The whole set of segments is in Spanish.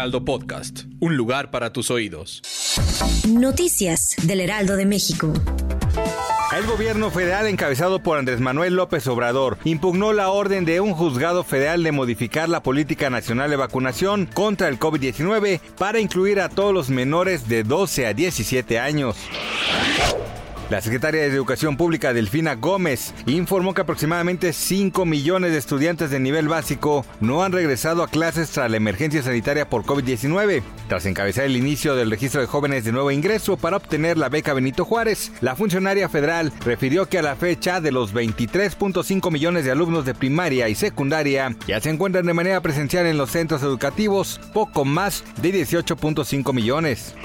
Heraldo Podcast, un lugar para tus oídos. Noticias del Heraldo de México. El gobierno federal encabezado por Andrés Manuel López Obrador impugnó la orden de un juzgado federal de modificar la política nacional de vacunación contra el COVID-19 para incluir a todos los menores de 12 a 17 años. La secretaria de Educación Pública, Delfina Gómez, informó que aproximadamente 5 millones de estudiantes de nivel básico no han regresado a clases tras la emergencia sanitaria por COVID-19. Tras encabezar el inicio del registro de jóvenes de nuevo ingreso para obtener la beca Benito Juárez, la funcionaria federal refirió que a la fecha de los 23.5 millones de alumnos de primaria y secundaria ya se encuentran de manera presencial en los centros educativos, poco más de 18.5 millones.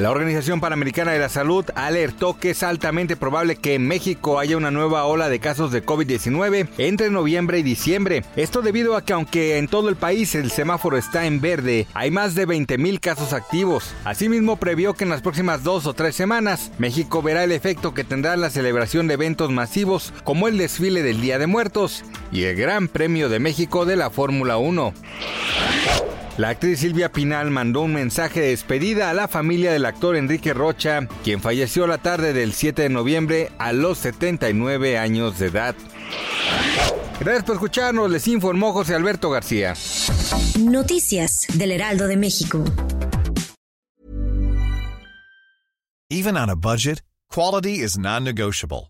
La Organización Panamericana de la Salud alertó que es altamente probable que en México haya una nueva ola de casos de COVID-19 entre noviembre y diciembre. Esto debido a que aunque en todo el país el semáforo está en verde, hay más de 20.000 casos activos. Asimismo, previó que en las próximas dos o tres semanas, México verá el efecto que tendrá la celebración de eventos masivos como el desfile del Día de Muertos y el Gran Premio de México de la Fórmula 1. La actriz Silvia Pinal mandó un mensaje de despedida a la familia del actor Enrique Rocha, quien falleció la tarde del 7 de noviembre a los 79 años de edad. Gracias por escucharnos, les informó José Alberto García. Noticias del Heraldo de México. Even on a budget, quality is non-negotiable.